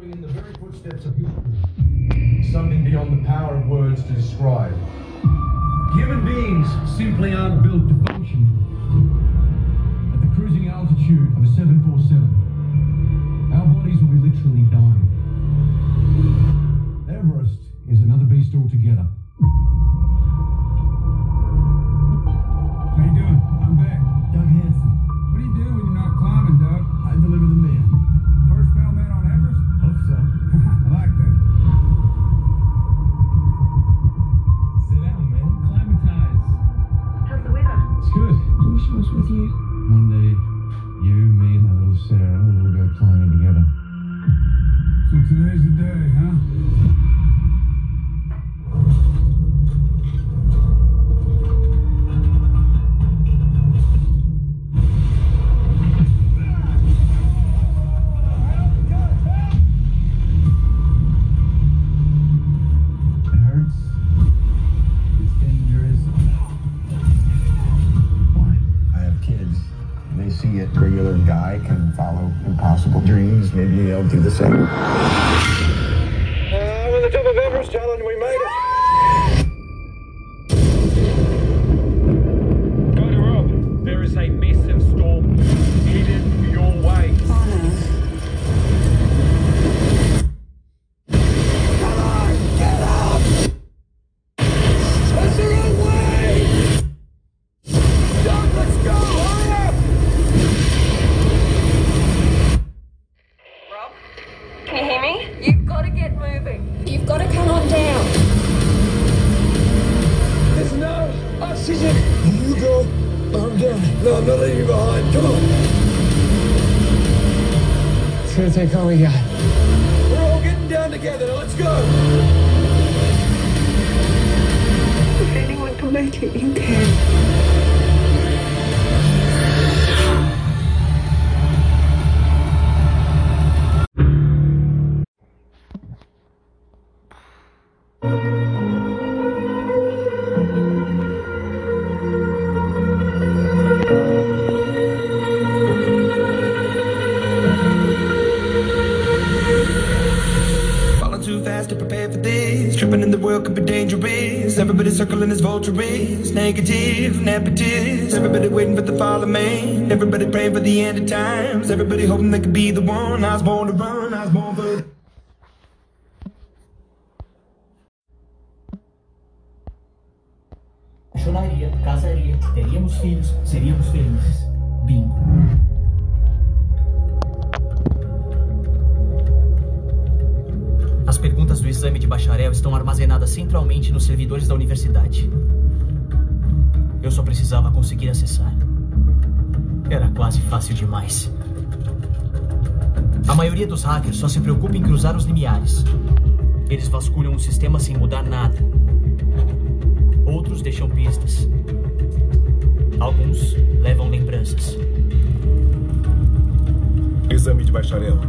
In the very footsteps of history, something beyond the power of words to describe. Human beings simply aren't built to function at the cruising altitude of a 747. Our bodies will be literally dying. Everest is another beast altogether. Was with you. See it. Regular guy can follow impossible dreams. Maybe they'll do the same. No, I'm not leaving you behind. Come on. It's gonna take all we got. We're all getting down together. Now let's go. If anyone can make it, you can. Too fast to prepare for this. Tripping in the world could be dangerous. Everybody circling as vultures. Negative, nepotist. Everybody waiting for the fall of man. Everybody praying for the end of times. Everybody hoping they could be the one. I was born to run. I was born for. apaixonaria, casaria, teríamos filhos, seríamos felizes. Bingo. As perguntas do exame de bacharel estão armazenadas centralmente nos servidores da universidade. Eu só precisava conseguir acessar. Era quase fácil demais. A maioria dos hackers só se preocupa em cruzar os limiares. Eles vasculham o sistema sem mudar nada. Outros deixam pistas. Alguns levam lembranças. Exame de bacharel.